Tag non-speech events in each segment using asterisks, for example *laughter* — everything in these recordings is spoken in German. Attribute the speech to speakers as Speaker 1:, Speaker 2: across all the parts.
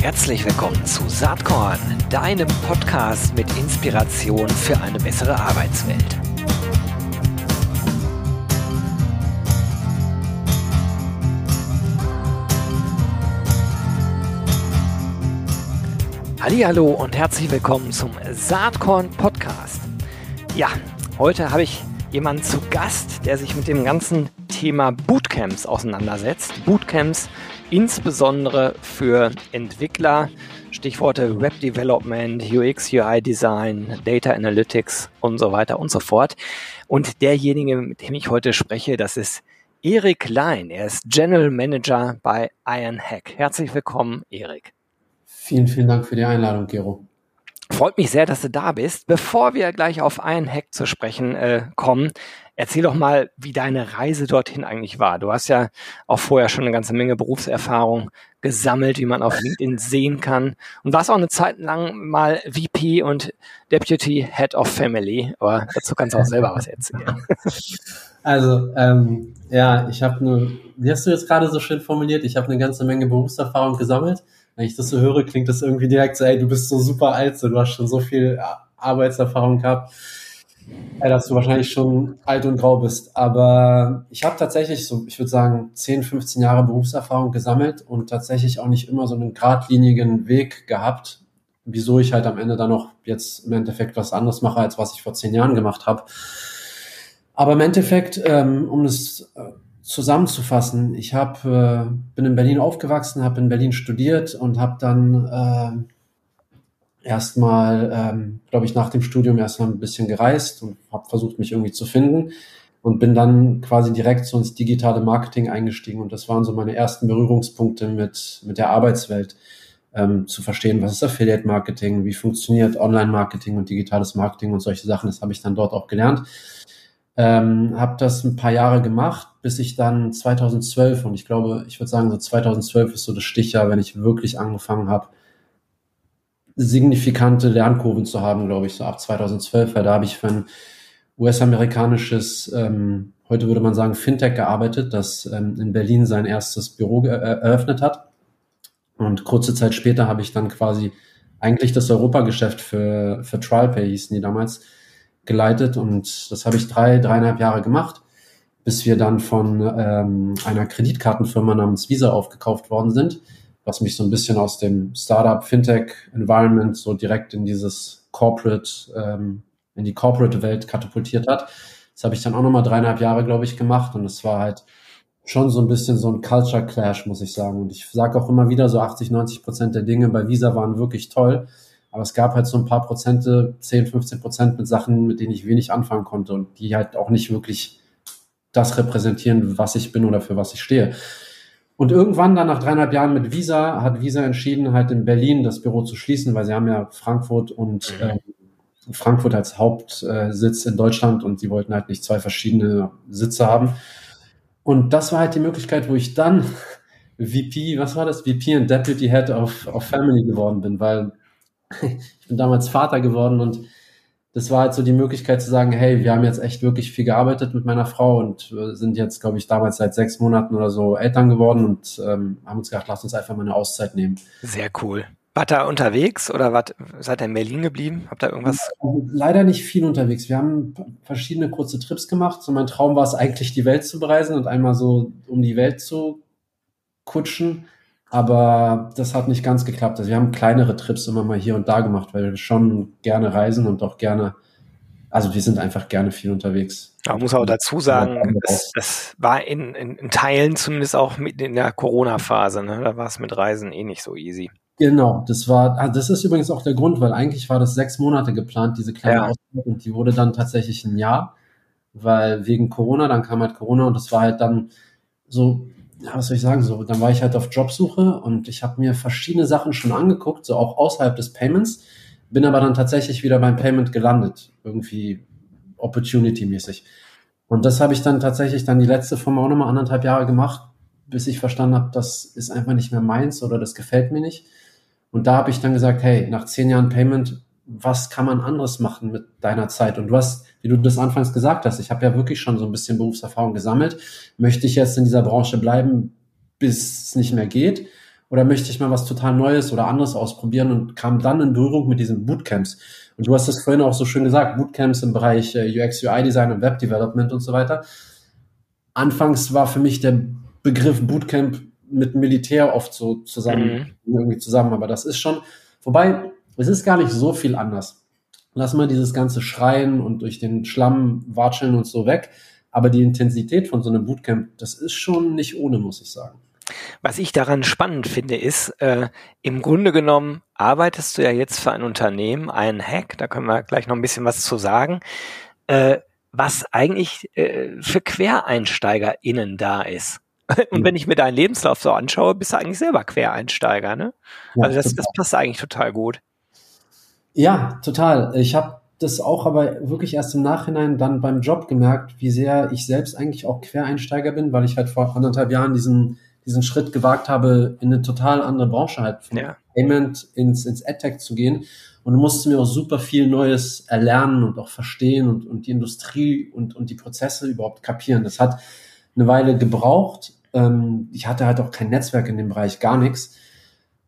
Speaker 1: Herzlich willkommen zu Saatkorn, deinem Podcast mit Inspiration für eine bessere Arbeitswelt. Hallo und herzlich willkommen zum Saatkorn Podcast. Ja, heute habe ich jemanden zu Gast, der sich mit dem ganzen Thema Bootcamps auseinandersetzt. Bootcamps insbesondere für Entwickler, Stichworte Web Development, UX, UI Design, Data Analytics und so weiter und so fort. Und derjenige, mit dem ich heute spreche, das ist Erik Lein. Er ist General Manager bei Ironhack. Herzlich willkommen, Erik.
Speaker 2: Vielen, vielen Dank für die Einladung, Gero.
Speaker 1: Freut mich sehr, dass du da bist. Bevor wir gleich auf Ironhack zu sprechen äh, kommen, Erzähl doch mal, wie deine Reise dorthin eigentlich war. Du hast ja auch vorher schon eine ganze Menge Berufserfahrung gesammelt, wie man auf LinkedIn sehen kann. Und warst auch eine Zeit lang mal VP und Deputy Head of Family. Aber dazu kannst du auch selber was erzählen. *laughs*
Speaker 2: Also, ähm, ja, ich habe eine, wie hast du jetzt gerade so schön formuliert, ich habe eine ganze Menge Berufserfahrung gesammelt. Wenn ich das so höre, klingt das irgendwie direkt so, ey, du bist so super alt, so, du hast schon so viel Arbeitserfahrung gehabt ja, dass du wahrscheinlich schon alt und grau bist. Aber ich habe tatsächlich so, ich würde sagen, 10, 15 Jahre Berufserfahrung gesammelt und tatsächlich auch nicht immer so einen geradlinigen Weg gehabt, wieso ich halt am Ende dann noch jetzt im Endeffekt was anderes mache, als was ich vor zehn Jahren gemacht habe. Aber im Endeffekt, ähm, um das zusammenzufassen, ich hab, äh, bin in Berlin aufgewachsen, habe in Berlin studiert und habe dann äh, erstmal, ähm, glaube ich, nach dem Studium erstmal ein bisschen gereist und habe versucht, mich irgendwie zu finden und bin dann quasi direkt so ins digitale Marketing eingestiegen. Und das waren so meine ersten Berührungspunkte mit, mit der Arbeitswelt. Ähm, zu verstehen, was ist Affiliate Marketing, wie funktioniert Online Marketing und digitales Marketing und solche Sachen. Das habe ich dann dort auch gelernt. Ähm, habe das ein paar Jahre gemacht, bis ich dann 2012 und ich glaube, ich würde sagen, so 2012 ist so das Stichjahr, wenn ich wirklich angefangen habe, signifikante Lernkurven zu haben, glaube ich, so ab 2012, weil da habe ich für ein US-amerikanisches, ähm, heute würde man sagen, Fintech gearbeitet, das ähm, in Berlin sein erstes Büro äh, eröffnet hat. Und kurze Zeit später habe ich dann quasi eigentlich das Europageschäft für, für TrialPay hießen die damals, geleitet. Und das habe ich drei, dreieinhalb Jahre gemacht, bis wir dann von ähm, einer Kreditkartenfirma namens Visa aufgekauft worden sind was mich so ein bisschen aus dem Startup Fintech Environment so direkt in dieses Corporate, ähm, in die Corporate Welt katapultiert hat. Das habe ich dann auch nochmal dreieinhalb Jahre, glaube ich, gemacht und es war halt schon so ein bisschen so ein Culture Clash, muss ich sagen. Und ich sage auch immer wieder, so 80, 90 Prozent der Dinge bei Visa waren wirklich toll. Aber es gab halt so ein paar Prozente, 10, 15 Prozent mit Sachen, mit denen ich wenig anfangen konnte und die halt auch nicht wirklich das repräsentieren, was ich bin oder für was ich stehe. Und irgendwann dann nach dreieinhalb Jahren mit Visa hat Visa entschieden, halt in Berlin das Büro zu schließen, weil sie haben ja Frankfurt und äh, Frankfurt als Hauptsitz in Deutschland und sie wollten halt nicht zwei verschiedene Sitze haben. Und das war halt die Möglichkeit, wo ich dann *laughs* VP, was war das? VP und Deputy Head of, of Family geworden bin, weil ich bin damals Vater geworden und das war halt so die Möglichkeit zu sagen, hey, wir haben jetzt echt wirklich viel gearbeitet mit meiner Frau und sind jetzt, glaube ich, damals seit sechs Monaten oder so Eltern geworden und ähm, haben uns gedacht, lass uns einfach mal eine Auszeit nehmen.
Speaker 1: Sehr cool. Wart ihr unterwegs oder wart, seid ihr in Berlin geblieben? Habt ihr irgendwas?
Speaker 2: Leider nicht viel unterwegs. Wir haben verschiedene kurze Trips gemacht. So mein Traum war es eigentlich, die Welt zu bereisen und einmal so um die Welt zu kutschen. Aber das hat nicht ganz geklappt. Also wir haben kleinere Trips immer mal hier und da gemacht, weil wir schon gerne reisen und auch gerne, also wir sind einfach gerne viel unterwegs.
Speaker 1: Man muss auch dazu sagen, es, es war in, in, in, Teilen zumindest auch mit in der Corona-Phase, ne? da war es mit Reisen eh nicht so easy.
Speaker 2: Genau, das war, ah, das ist übrigens auch der Grund, weil eigentlich war das sechs Monate geplant, diese kleine ja. Auszeit, und die wurde dann tatsächlich ein Jahr, weil wegen Corona, dann kam halt Corona und das war halt dann so ja, was soll ich sagen, so, dann war ich halt auf Jobsuche und ich habe mir verschiedene Sachen schon angeguckt, so auch außerhalb des Payments, bin aber dann tatsächlich wieder beim Payment gelandet, irgendwie Opportunity-mäßig. Und das habe ich dann tatsächlich dann die letzte Firma auch nochmal anderthalb Jahre gemacht, bis ich verstanden habe, das ist einfach nicht mehr meins oder das gefällt mir nicht. Und da habe ich dann gesagt, hey, nach zehn Jahren Payment, was kann man anderes machen mit deiner Zeit? Und du hast wie du das anfangs gesagt hast, ich habe ja wirklich schon so ein bisschen Berufserfahrung gesammelt. Möchte ich jetzt in dieser Branche bleiben? bis es nicht mehr geht? Oder möchte ich mal was total Neues oder anderes ausprobieren und kam dann in Berührung mit diesen Bootcamps? Und du hast es vorhin auch so schön gesagt, Bootcamps im Bereich äh, UX, UI Design und Web Development und so weiter. Anfangs war für mich der Begriff Bootcamp mit Militär oft so zusammen, mhm. irgendwie zusammen, aber das ist schon, wobei, es ist gar nicht so viel anders. Lass mal dieses ganze Schreien und durch den Schlamm watscheln und so weg. Aber die Intensität von so einem Bootcamp, das ist schon nicht ohne, muss ich sagen.
Speaker 1: Was ich daran spannend finde, ist, äh, im Grunde genommen arbeitest du ja jetzt für ein Unternehmen, einen Hack, da können wir gleich noch ein bisschen was zu sagen, äh, was eigentlich äh, für QuereinsteigerInnen da ist. *laughs* Und wenn ich mir deinen Lebenslauf so anschaue, bist du eigentlich selber Quereinsteiger, ne? Ja, also das, das passt eigentlich total gut.
Speaker 2: Ja, total. Ich habe das auch aber wirklich erst im Nachhinein dann beim Job gemerkt, wie sehr ich selbst eigentlich auch Quereinsteiger bin, weil ich halt vor anderthalb Jahren diesen, diesen Schritt gewagt habe, in eine total andere Branche halt von ja. Payment ins, ins AdTech zu gehen. Und musste mir auch super viel Neues erlernen und auch verstehen und, und die Industrie und, und die Prozesse überhaupt kapieren. Das hat eine Weile gebraucht. Ähm, ich hatte halt auch kein Netzwerk in dem Bereich, gar nichts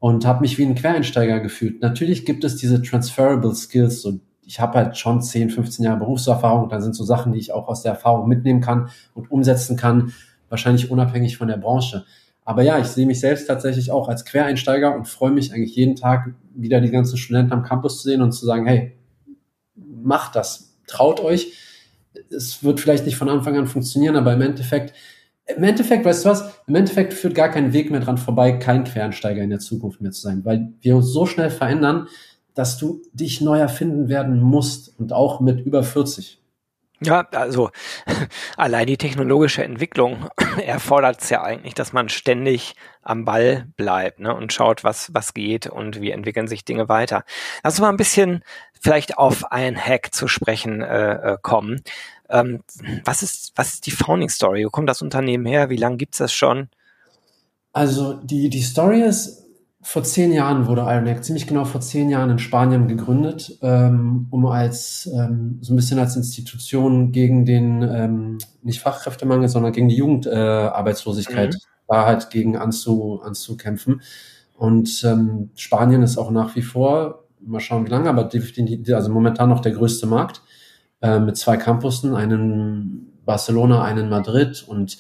Speaker 2: und habe mich wie ein Quereinsteiger gefühlt. Natürlich gibt es diese transferable Skills und ich habe halt schon 10, 15 Jahre Berufserfahrung. Da sind so Sachen, die ich auch aus der Erfahrung mitnehmen kann und umsetzen kann, wahrscheinlich unabhängig von der Branche. Aber ja, ich sehe mich selbst tatsächlich auch als Quereinsteiger und freue mich eigentlich jeden Tag wieder die ganzen Studenten am Campus zu sehen und zu sagen, hey, macht das, traut euch. Es wird vielleicht nicht von Anfang an funktionieren, aber im Endeffekt im Endeffekt, weißt du was? Im Endeffekt führt gar kein Weg mehr dran vorbei, kein Quereinsteiger in der Zukunft mehr zu sein, weil wir uns so schnell verändern, dass du dich neu erfinden werden musst und auch mit über 40.
Speaker 1: Ja, also *laughs* allein die technologische Entwicklung *clears throat* erfordert es ja eigentlich, dass man ständig am Ball bleibt ne, und schaut, was, was geht und wie entwickeln sich Dinge weiter. Lass uns mal ein bisschen vielleicht auf einen Hack zu sprechen äh, äh kommen. Ähm, was, ist, was ist die Founding Story? Wo kommt das Unternehmen her? Wie lange gibt es das schon?
Speaker 2: Also die, die Story ist, vor zehn Jahren wurde Ironhack, ziemlich genau vor zehn Jahren in Spanien gegründet, ähm, um als ähm, so ein bisschen als Institution gegen den ähm, nicht Fachkräftemangel, sondern gegen die Jugendarbeitslosigkeit äh, mhm. da halt gegen anzu, anzukämpfen. Und ähm, Spanien ist auch nach wie vor, mal schauen wie lange, aber definitiv, also momentan noch der größte Markt äh, mit zwei Campussen, einen Barcelona, einen Madrid und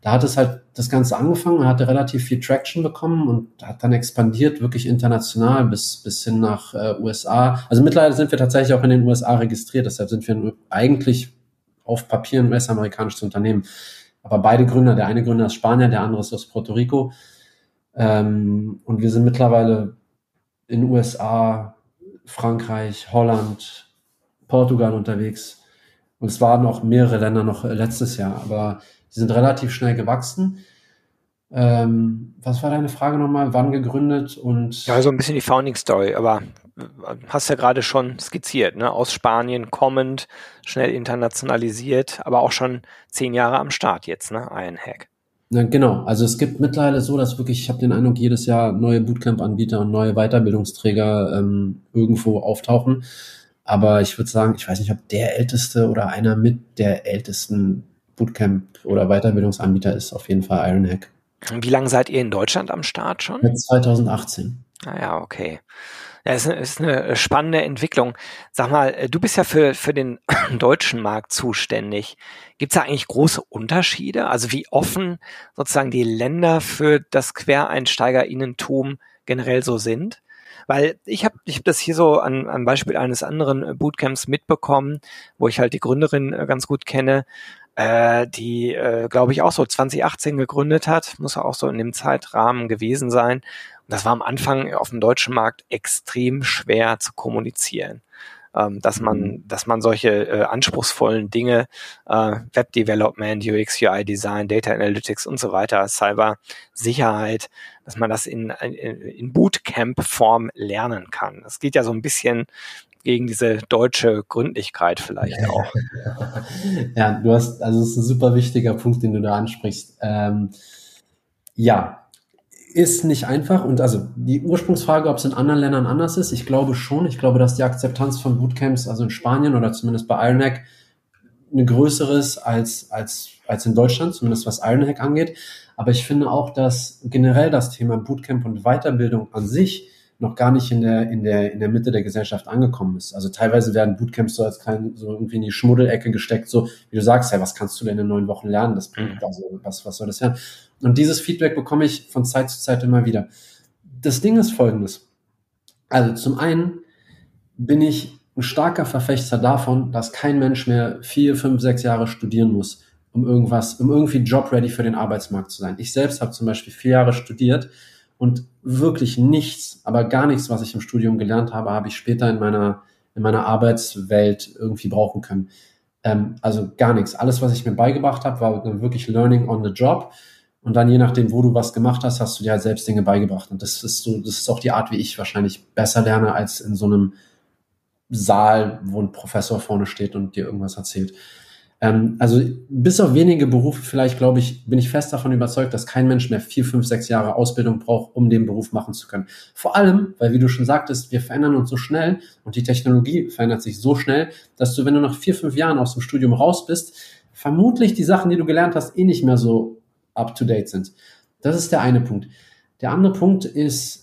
Speaker 2: da hat es halt das Ganze angefangen, hatte relativ viel Traction bekommen und hat dann expandiert, wirklich international bis, bis hin nach äh, USA. Also mittlerweile sind wir tatsächlich auch in den USA registriert, deshalb sind wir eigentlich auf Papier ein US-amerikanisches Unternehmen. Aber beide Gründer, der eine Gründer ist Spanier, der andere ist aus Puerto Rico. Ähm, und wir sind mittlerweile in USA, Frankreich, Holland, Portugal unterwegs. Und es waren auch mehrere Länder noch äh, letztes Jahr, aber die sind relativ schnell gewachsen. Ähm, was war deine Frage nochmal? Wann gegründet und?
Speaker 1: Ja, so ein bisschen die Founding Story, aber äh, hast ja gerade schon skizziert, ne? Aus Spanien kommend, schnell internationalisiert, aber auch schon zehn Jahre am Start jetzt, ne? Ein Hack.
Speaker 2: Ja, genau. Also es gibt mittlerweile so, dass wirklich, ich habe den Eindruck, jedes Jahr neue Bootcamp-Anbieter und neue Weiterbildungsträger ähm, irgendwo auftauchen. Aber ich würde sagen, ich weiß nicht, ob der älteste oder einer mit der ältesten Bootcamp oder Weiterbildungsanbieter ist auf jeden Fall Ironhack.
Speaker 1: Wie lange seid ihr in Deutschland am Start schon?
Speaker 2: Seit 2018.
Speaker 1: Ah ja, okay. Ja, ist, ist eine spannende Entwicklung. Sag mal, äh, du bist ja für, für den *clears throat* deutschen Markt zuständig. Gibt es da eigentlich große Unterschiede? Also wie offen sozusagen die Länder für das Quereinsteigerinnentum generell so sind? Weil ich habe ich hab das hier so an, am Beispiel eines anderen äh, Bootcamps mitbekommen, wo ich halt die Gründerin äh, ganz gut kenne, äh, die, äh, glaube ich, auch so 2018 gegründet hat, muss auch so in dem Zeitrahmen gewesen sein. Und das war am Anfang auf dem deutschen Markt extrem schwer zu kommunizieren ähm, dass man, mhm. dass man solche äh, anspruchsvollen Dinge, äh, Web Development, UX, UI Design, Data Analytics und so weiter, Cyber Sicherheit, dass man das in, in, in Bootcamp-Form lernen kann. Das geht ja so ein bisschen gegen diese deutsche Gründlichkeit vielleicht auch. *laughs*
Speaker 2: ja, du hast, also es ist ein super wichtiger Punkt, den du da ansprichst. Ähm, ja, ist nicht einfach. Und also die Ursprungsfrage, ob es in anderen Ländern anders ist, ich glaube schon. Ich glaube, dass die Akzeptanz von Bootcamps, also in Spanien oder zumindest bei Ironhack, eine größere ist als, als, als in Deutschland, zumindest was Ironhack angeht. Aber ich finde auch, dass generell das Thema Bootcamp und Weiterbildung an sich noch gar nicht in der, in der, in der Mitte der Gesellschaft angekommen ist. Also teilweise werden Bootcamps so als kein, so irgendwie in die Schmuddelecke gesteckt, so wie du sagst, hey, was kannst du denn in neun Wochen lernen? Das bringt, mhm. also, was, was soll das lernen? Und dieses Feedback bekomme ich von Zeit zu Zeit immer wieder. Das Ding ist folgendes. Also zum einen bin ich ein starker Verfechter davon, dass kein Mensch mehr vier, fünf, sechs Jahre studieren muss, um irgendwas, um irgendwie job-ready für den Arbeitsmarkt zu sein. Ich selbst habe zum Beispiel vier Jahre studiert und wirklich nichts, aber gar nichts, was ich im Studium gelernt habe, habe ich später in meiner, in meiner Arbeitswelt irgendwie brauchen können. Ähm, also gar nichts. Alles, was ich mir beigebracht habe, war wirklich Learning on the Job. Und dann je nachdem, wo du was gemacht hast, hast du dir halt selbst Dinge beigebracht. Und das ist so, das ist auch die Art, wie ich wahrscheinlich besser lerne, als in so einem Saal, wo ein Professor vorne steht und dir irgendwas erzählt. Ähm, also bis auf wenige Berufe vielleicht, glaube ich, bin ich fest davon überzeugt, dass kein Mensch mehr vier, fünf, sechs Jahre Ausbildung braucht, um den Beruf machen zu können. Vor allem, weil wie du schon sagtest, wir verändern uns so schnell und die Technologie verändert sich so schnell, dass du, wenn du nach vier, fünf Jahren aus dem Studium raus bist, vermutlich die Sachen, die du gelernt hast, eh nicht mehr so up-to-date sind. Das ist der eine Punkt. Der andere Punkt ist,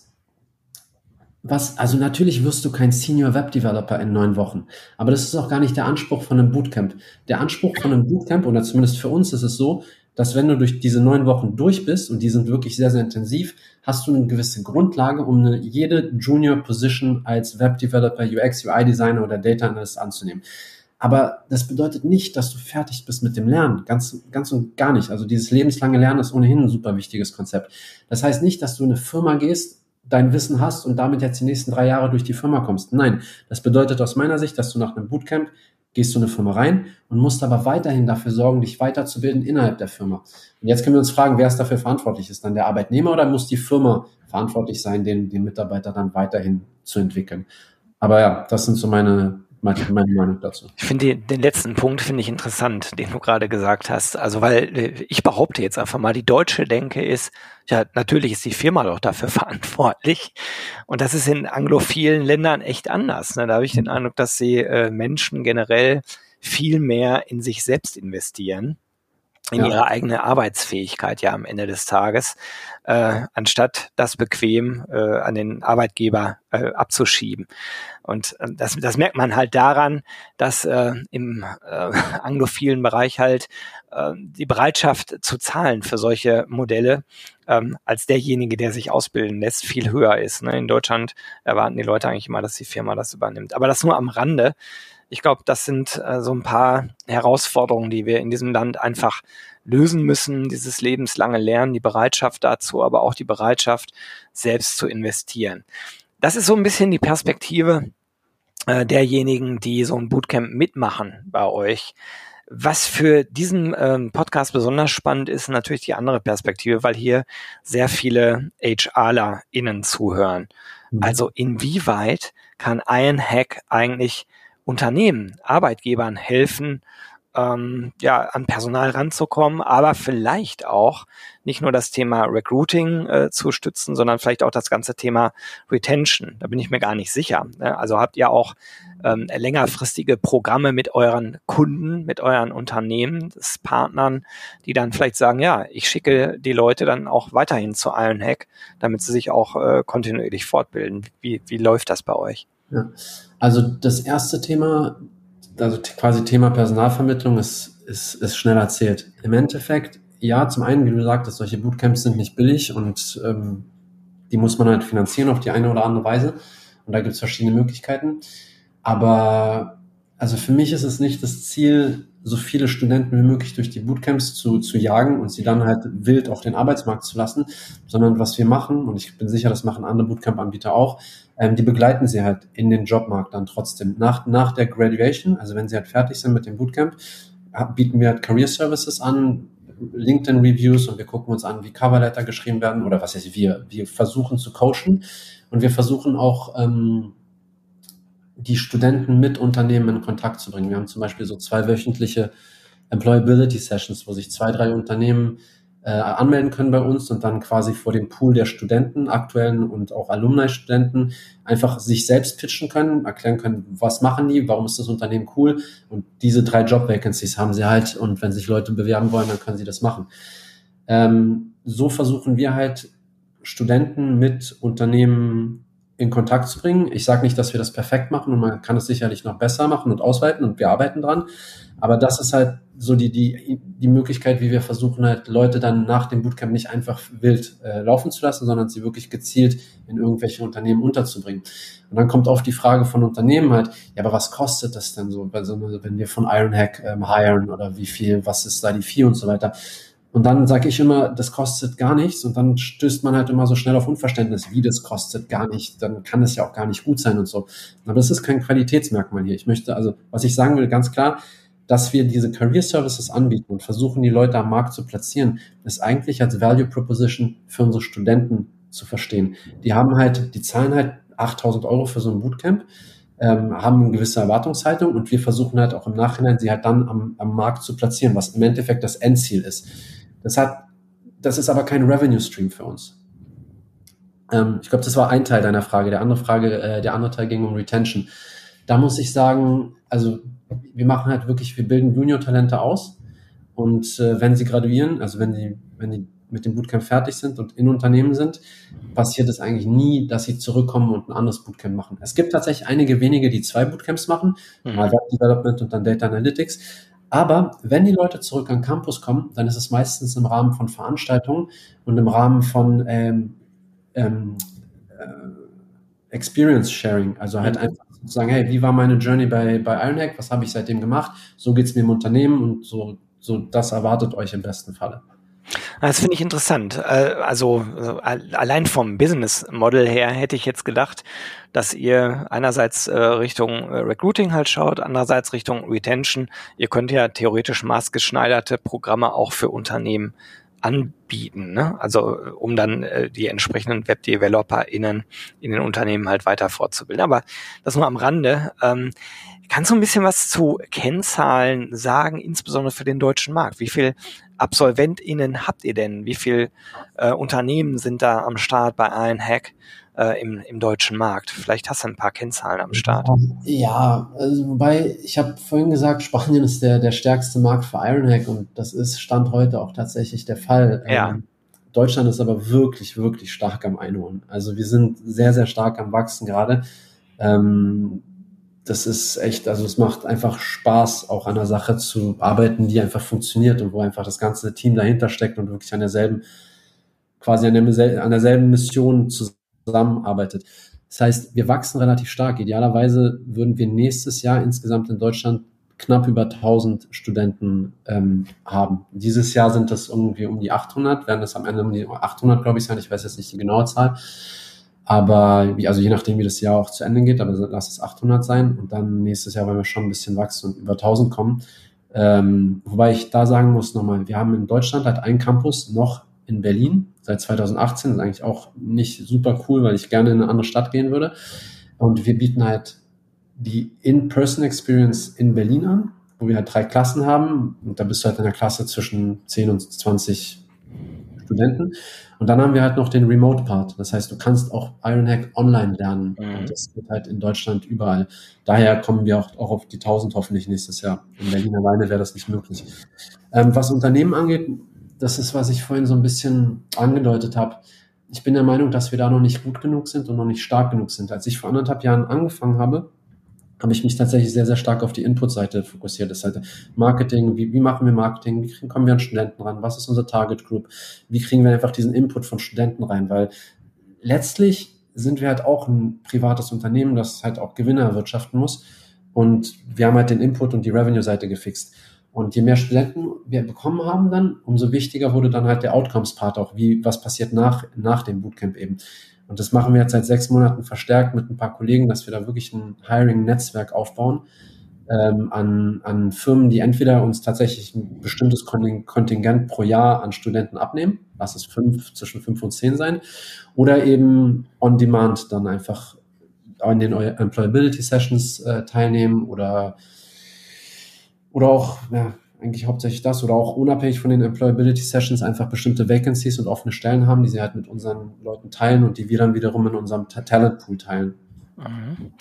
Speaker 2: was, also natürlich wirst du kein Senior Web Developer in neun Wochen. Aber das ist auch gar nicht der Anspruch von einem Bootcamp. Der Anspruch von einem Bootcamp, oder zumindest für uns ist es so, dass wenn du durch diese neun Wochen durch bist, und die sind wirklich sehr, sehr intensiv, hast du eine gewisse Grundlage, um eine, jede Junior Position als Web Developer, UX, UI Designer oder Data Analyst anzunehmen. Aber das bedeutet nicht, dass du fertig bist mit dem Lernen. Ganz, ganz und gar nicht. Also dieses lebenslange Lernen ist ohnehin ein super wichtiges Konzept. Das heißt nicht, dass du in eine Firma gehst dein Wissen hast und damit jetzt die nächsten drei Jahre durch die Firma kommst. Nein, das bedeutet aus meiner Sicht, dass du nach einem Bootcamp gehst du in eine Firma rein und musst aber weiterhin dafür sorgen, dich weiterzubilden innerhalb der Firma. Und jetzt können wir uns fragen, wer ist dafür verantwortlich? Ist dann der Arbeitnehmer oder muss die Firma verantwortlich sein, den, den Mitarbeiter dann weiterhin zu entwickeln? Aber ja, das sind so meine, meine Meinung dazu.
Speaker 1: Ich finde den, letzten Punkt finde ich interessant, den du gerade gesagt hast. Also weil äh, ich behaupte jetzt einfach mal, die deutsche Denke ist, ja, natürlich ist die Firma doch dafür *laughs* verantwortlich. Und das ist in anglophilen Ländern echt anders. Ne? Da habe ich den Eindruck, dass sie äh, Menschen generell viel mehr in sich selbst investieren in ja. ihre eigene Arbeitsfähigkeit ja am Ende des Tages, äh, anstatt das bequem äh, an den Arbeitgeber äh, abzuschieben. Und äh, das, das merkt man halt daran, dass äh, im äh, anglophilen Bereich halt äh, die Bereitschaft zu zahlen für solche Modelle ähm, als derjenige, der sich ausbilden lässt, viel höher ist. Ne? In Deutschland erwarten die Leute eigentlich immer, dass die Firma das übernimmt. Aber das nur am Rande ich glaube, das sind äh, so ein paar Herausforderungen, die wir in diesem Land einfach lösen müssen. Dieses lebenslange Lernen, die Bereitschaft dazu, aber auch die Bereitschaft, selbst zu investieren. Das ist so ein bisschen die Perspektive äh, derjenigen, die so ein Bootcamp mitmachen bei euch. Was für diesen ähm, Podcast besonders spannend ist, natürlich die andere Perspektive, weil hier sehr viele HRlerInnen zuhören. Mhm. Also inwieweit kann ein Hack eigentlich Unternehmen, Arbeitgebern helfen, ähm, ja, an Personal ranzukommen, aber vielleicht auch nicht nur das Thema Recruiting äh, zu stützen, sondern vielleicht auch das ganze Thema Retention. Da bin ich mir gar nicht sicher. Ne? Also habt ihr auch ähm, längerfristige Programme mit euren Kunden, mit euren Unternehmen, Partnern, die dann vielleicht sagen, ja, ich schicke die Leute dann auch weiterhin zu Ironhack, damit sie sich auch äh, kontinuierlich fortbilden. Wie, wie läuft das bei euch?
Speaker 2: Ja. Also das erste Thema, also quasi Thema Personalvermittlung ist, ist, ist schnell erzählt. Im Endeffekt, ja, zum einen, wie du sagtest, solche Bootcamps sind nicht billig und ähm, die muss man halt finanzieren auf die eine oder andere Weise. Und da gibt es verschiedene Möglichkeiten. Aber also für mich ist es nicht das Ziel, so viele Studenten wie möglich durch die Bootcamps zu, zu jagen und sie dann halt wild auf den Arbeitsmarkt zu lassen, sondern was wir machen, und ich bin sicher, das machen andere Bootcamp-Anbieter auch, ähm, die begleiten sie halt in den Jobmarkt dann trotzdem. Nach, nach der Graduation, also wenn sie halt fertig sind mit dem Bootcamp, bieten wir halt Career Services an, LinkedIn Reviews und wir gucken uns an, wie Coverletter geschrieben werden oder was heißt wir, wir versuchen zu coachen und wir versuchen auch ähm, die Studenten mit Unternehmen in Kontakt zu bringen. Wir haben zum Beispiel so zwei wöchentliche Employability Sessions, wo sich zwei, drei Unternehmen äh, anmelden können bei uns und dann quasi vor dem Pool der Studenten, aktuellen und auch Alumni-Studenten, einfach sich selbst pitchen können, erklären können, was machen die, warum ist das Unternehmen cool und diese drei Job-Vacancies haben sie halt und wenn sich Leute bewerben wollen, dann können sie das machen. Ähm, so versuchen wir halt Studenten mit Unternehmen in Kontakt zu bringen. Ich sage nicht, dass wir das perfekt machen und man kann es sicherlich noch besser machen und ausweiten und wir arbeiten dran. Aber das ist halt so die, die, die Möglichkeit, wie wir versuchen halt Leute dann nach dem Bootcamp nicht einfach wild äh, laufen zu lassen, sondern sie wirklich gezielt in irgendwelche Unternehmen unterzubringen. Und dann kommt oft die Frage von Unternehmen halt, ja, aber was kostet das denn so, wenn wir von Ironhack ähm, hiren oder wie viel, was ist da die Fee und so weiter. Und dann sage ich immer, das kostet gar nichts. Und dann stößt man halt immer so schnell auf Unverständnis, wie das kostet gar nicht. Dann kann es ja auch gar nicht gut sein und so. Aber das ist kein Qualitätsmerkmal hier. Ich möchte also, was ich sagen will, ganz klar, dass wir diese Career Services anbieten und versuchen, die Leute am Markt zu platzieren, ist eigentlich als Value Proposition für unsere Studenten zu verstehen. Die haben halt, die zahlen halt 8000 Euro für so ein Bootcamp, ähm, haben eine gewisse Erwartungshaltung und wir versuchen halt auch im Nachhinein sie halt dann am, am Markt zu platzieren, was im Endeffekt das Endziel ist. Das hat, das ist aber kein Revenue Stream für uns. Ähm, ich glaube, das war ein Teil deiner Frage. Der andere Frage, äh, der andere Teil ging um Retention. Da muss ich sagen, also wir machen halt wirklich, wir bilden Junior-Talente aus und äh, wenn sie graduieren, also wenn die, wenn die mit dem Bootcamp fertig sind und in Unternehmen sind, passiert es eigentlich nie, dass sie zurückkommen und ein anderes Bootcamp machen. Es gibt tatsächlich einige wenige, die zwei Bootcamps machen, mhm. mal Web Development und dann Data Analytics. Aber wenn die Leute zurück an Campus kommen, dann ist es meistens im Rahmen von Veranstaltungen und im Rahmen von ähm, ähm, äh, Experience Sharing. Also halt einfach sagen, hey, wie war meine Journey bei, bei Ironhack? Was habe ich seitdem gemacht? So geht es mir im Unternehmen und so, so das erwartet euch im besten Falle.
Speaker 1: Das finde ich interessant. Äh, also allein vom Business Model her hätte ich jetzt gedacht, dass ihr einerseits äh, Richtung äh, Recruiting halt schaut, andererseits Richtung Retention. Ihr könnt ja theoretisch maßgeschneiderte Programme auch für Unternehmen anbieten, ne? also um dann die entsprechenden Web-DeveloperInnen in den Unternehmen halt weiter fortzubilden. Aber das nur am Rande. Ähm, kannst du ein bisschen was zu Kennzahlen sagen, insbesondere für den deutschen Markt? Wie viel AbsolventInnen habt ihr denn? Wie viele äh, Unternehmen sind da am Start bei Ironhack äh, im, im deutschen Markt? Vielleicht hast du ein paar Kennzahlen am Start.
Speaker 2: Ja, also wobei, ich habe vorhin gesagt, Spanien ist der, der stärkste Markt für Ironhack und das ist Stand heute auch tatsächlich der Fall.
Speaker 1: Ja. Ähm,
Speaker 2: Deutschland ist aber wirklich, wirklich stark am Einholen. Also wir sind sehr, sehr stark am Wachsen gerade. Ähm, das ist echt, also es macht einfach Spaß, auch an der Sache zu arbeiten, die einfach funktioniert und wo einfach das ganze Team dahinter steckt und wirklich an derselben, quasi an, der, an derselben Mission zusammenarbeitet. Das heißt, wir wachsen relativ stark. Idealerweise würden wir nächstes Jahr insgesamt in Deutschland knapp über 1000 Studenten ähm, haben. Dieses Jahr sind das irgendwie um die 800, werden das am Ende um die 800, glaube ich, sein. Ich weiß jetzt nicht die genaue Zahl. Aber also je nachdem, wie das Jahr auch zu Ende geht, aber lass es 800 sein und dann nächstes Jahr wollen wir schon ein bisschen wachsen und über 1000 kommen. Ähm, wobei ich da sagen muss nochmal, wir haben in Deutschland halt einen Campus noch in Berlin seit 2018. Das ist eigentlich auch nicht super cool, weil ich gerne in eine andere Stadt gehen würde. Und wir bieten halt die In-Person-Experience in Berlin an, wo wir halt drei Klassen haben. Und da bist du halt in der Klasse zwischen 10 und 20 Studenten. Und dann haben wir halt noch den Remote-Part. Das heißt, du kannst auch Ironhack online lernen. Mhm. Und das geht halt in Deutschland überall. Daher kommen wir auch, auch auf die 1000 hoffentlich nächstes Jahr. In Berlin alleine wäre das nicht möglich. Ähm, was Unternehmen angeht, das ist, was ich vorhin so ein bisschen angedeutet habe. Ich bin der Meinung, dass wir da noch nicht gut genug sind und noch nicht stark genug sind. Als ich vor anderthalb Jahren angefangen habe, habe ich mich tatsächlich sehr, sehr stark auf die Input-Seite fokussiert. Das heißt Marketing, wie, wie machen wir Marketing, wie kriegen, kommen wir an Studenten ran, was ist unsere Target Group, wie kriegen wir einfach diesen Input von Studenten rein, weil letztlich sind wir halt auch ein privates Unternehmen, das halt auch Gewinne erwirtschaften muss und wir haben halt den Input und die Revenue-Seite gefixt. Und je mehr Studenten wir bekommen haben dann, umso wichtiger wurde dann halt der Outcomes-Part auch, wie, was passiert nach, nach dem Bootcamp eben. Und das machen wir jetzt seit sechs Monaten verstärkt mit ein paar Kollegen, dass wir da wirklich ein Hiring-Netzwerk aufbauen ähm, an, an Firmen, die entweder uns tatsächlich ein bestimmtes Kontingent pro Jahr an Studenten abnehmen, lass es fünf, zwischen fünf und zehn sein, oder eben on demand dann einfach an den Employability Sessions äh, teilnehmen oder, oder auch ja, eigentlich hauptsächlich das oder auch unabhängig von den Employability Sessions einfach bestimmte Vacancies und offene Stellen haben, die sie halt mit unseren Leuten teilen und die wir dann wiederum in unserem Talent Pool teilen.
Speaker 1: Mhm.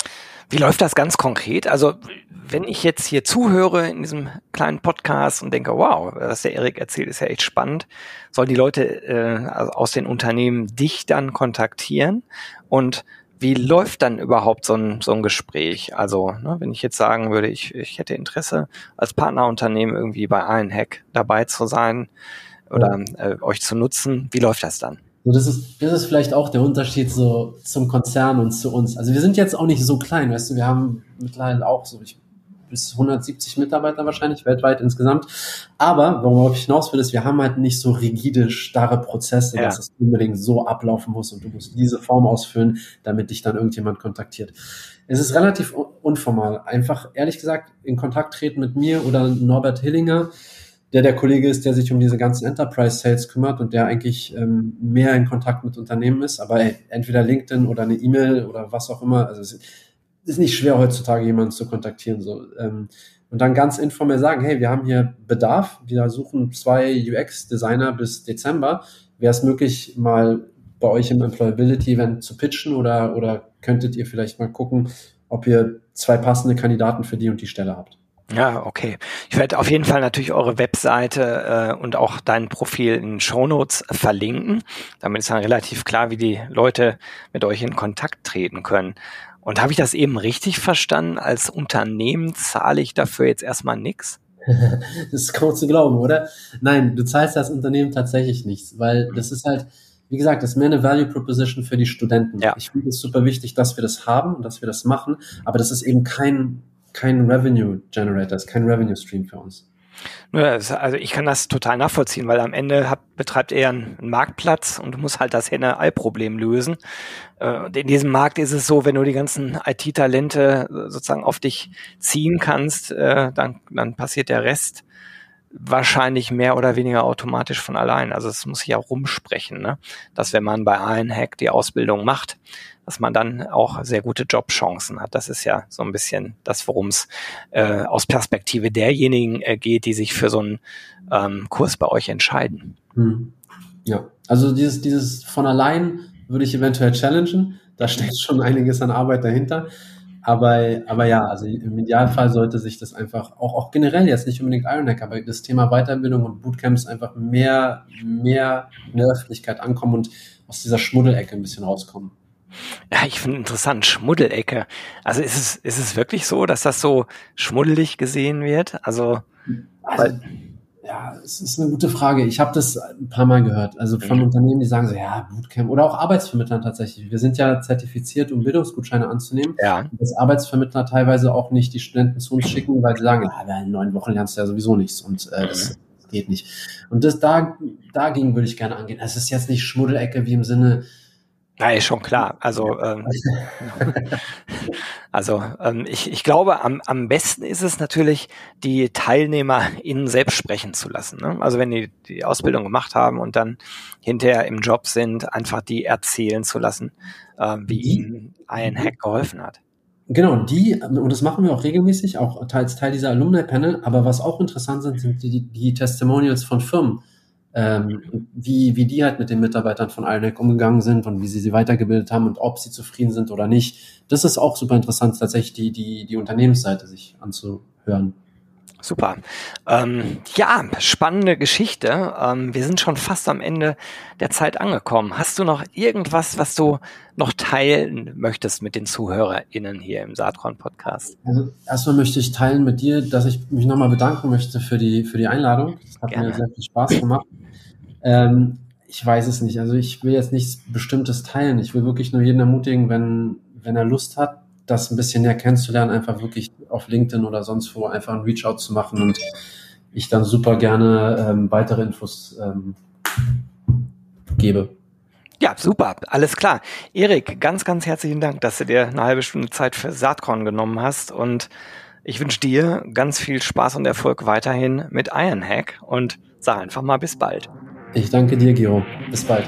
Speaker 1: Wie läuft das ganz konkret? Also, wenn ich jetzt hier zuhöre in diesem kleinen Podcast und denke, wow, was der Erik erzählt, ist ja echt spannend, sollen die Leute äh, aus den Unternehmen dich dann kontaktieren und wie läuft dann überhaupt so ein, so ein Gespräch? Also, ne, wenn ich jetzt sagen würde, ich, ich hätte Interesse, als Partnerunternehmen irgendwie bei Hack dabei zu sein oder äh, euch zu nutzen, wie läuft das dann?
Speaker 2: So, das ist, das ist vielleicht auch der Unterschied so zum Konzern und zu uns. Also wir sind jetzt auch nicht so klein, weißt du, wir haben mittlerweile auch so, ich bis 170 Mitarbeiter wahrscheinlich weltweit insgesamt. Aber worauf ich hinaus will, ist, wir haben halt nicht so rigide, starre Prozesse, ja. dass es unbedingt so ablaufen muss und du musst diese Form ausfüllen, damit dich dann irgendjemand kontaktiert. Es ist relativ unformal. Einfach, ehrlich gesagt, in Kontakt treten mit mir oder Norbert Hillinger, der der Kollege ist, der sich um diese ganzen Enterprise Sales kümmert und der eigentlich ähm, mehr in Kontakt mit Unternehmen ist, aber ey, entweder LinkedIn oder eine E-Mail oder was auch immer. Also ist nicht schwer heutzutage jemanden zu kontaktieren. So. Ähm, und dann ganz informell sagen, hey, wir haben hier Bedarf, wir suchen zwei UX-Designer bis Dezember. Wäre es möglich, mal bei euch im Employability-Event zu pitchen oder, oder könntet ihr vielleicht mal gucken, ob ihr zwei passende Kandidaten für die und die Stelle habt?
Speaker 1: Ja, okay. Ich werde auf jeden Fall natürlich eure Webseite äh, und auch dein Profil in Shownotes verlinken. Damit ist dann relativ klar, wie die Leute mit euch in Kontakt treten können. Und habe ich das eben richtig verstanden? Als Unternehmen zahle ich dafür jetzt erstmal nichts? *laughs*
Speaker 2: das ist kaum zu glauben, oder? Nein, du zahlst als Unternehmen tatsächlich nichts, weil das ist halt, wie gesagt, das ist mehr eine Value Proposition für die Studenten. Ja. Ich finde es super wichtig, dass wir das haben und dass wir das machen, aber das ist eben kein, kein Revenue Generator, das ist kein Revenue Stream für uns.
Speaker 1: Also ich kann das total nachvollziehen, weil am Ende hat, betreibt er einen Marktplatz und du musst halt das Henne-Ei-Problem lösen. Äh, und in diesem Markt ist es so, wenn du die ganzen IT-Talente sozusagen auf dich ziehen kannst, äh, dann, dann passiert der Rest wahrscheinlich mehr oder weniger automatisch von allein. Also es muss sich auch rumsprechen, ne? dass wenn man bei einem Hack die Ausbildung macht, dass man dann auch sehr gute Jobchancen hat. Das ist ja so ein bisschen das, worum es äh, aus Perspektive derjenigen äh, geht, die sich für so einen ähm, Kurs bei euch entscheiden. Hm.
Speaker 2: Ja, also dieses, dieses von allein würde ich eventuell challengen. Da steckt schon einiges an Arbeit dahinter. Aber, aber ja, also im Idealfall sollte sich das einfach auch, auch generell jetzt nicht unbedingt Ironhack, aber das Thema Weiterbildung und Bootcamps einfach mehr, mehr in der Öffentlichkeit ankommen und aus dieser Schmuddelecke ein bisschen rauskommen.
Speaker 1: Ja, ich finde interessant, Schmuddelecke. Also ist es, ist es wirklich so, dass das so schmuddelig gesehen wird? Also,
Speaker 2: also ja, es ist eine gute Frage. Ich habe das ein paar Mal gehört. Also von mhm. Unternehmen, die sagen so, ja, Bootcamp oder auch Arbeitsvermittlern tatsächlich. Wir sind ja zertifiziert, um Bildungsgutscheine anzunehmen. Ja. Dass Arbeitsvermittler teilweise auch nicht die Studenten zu uns schicken, weil sie sagen, ja, in neun Wochen lernst du ja sowieso nichts und äh, das mhm. geht nicht. Und das da, dagegen würde ich gerne angehen. Es ist jetzt nicht Schmuddelecke wie im Sinne,
Speaker 1: ja, ist schon klar. Also, ähm, *laughs* also ähm, ich, ich glaube, am, am besten ist es natürlich, die Teilnehmer innen selbst sprechen zu lassen. Ne? Also wenn die die Ausbildung gemacht haben und dann hinterher im Job sind, einfach die erzählen zu lassen, äh, wie ihnen ein Hack geholfen hat.
Speaker 2: Genau, die, und das machen wir auch regelmäßig, auch als Teil dieser Alumni-Panel, aber was auch interessant sind, sind die, die Testimonials von Firmen ähm, wie, wie die halt mit den Mitarbeitern von IRNEC umgegangen sind und wie sie sie weitergebildet haben und ob sie zufrieden sind oder nicht. Das ist auch super interessant, tatsächlich die, die, die Unternehmensseite sich anzuhören.
Speaker 1: Super. Ähm, ja, spannende Geschichte. Ähm, wir sind schon fast am Ende der Zeit angekommen. Hast du noch irgendwas, was du noch teilen möchtest mit den ZuhörerInnen hier im Saatkorn-Podcast?
Speaker 2: Also erstmal möchte ich teilen mit dir, dass ich mich nochmal bedanken möchte für die, für die Einladung. Das hat Gerne. mir sehr viel Spaß gemacht. Ähm, ich weiß es nicht. Also ich will jetzt nichts Bestimmtes teilen. Ich will wirklich nur jeden ermutigen, wenn, wenn er Lust hat, das ein bisschen näher kennenzulernen, einfach wirklich auf LinkedIn oder sonst wo einfach ein Reach-out zu machen und ich dann super gerne ähm, weitere Infos ähm, gebe.
Speaker 1: Ja, super, alles klar. Erik, ganz, ganz herzlichen Dank, dass du dir eine halbe Stunde Zeit für Saatkorn genommen hast und ich wünsche dir ganz viel Spaß und Erfolg weiterhin mit Ironhack und sag einfach mal bis bald.
Speaker 2: Ich danke dir, Giro. Bis bald.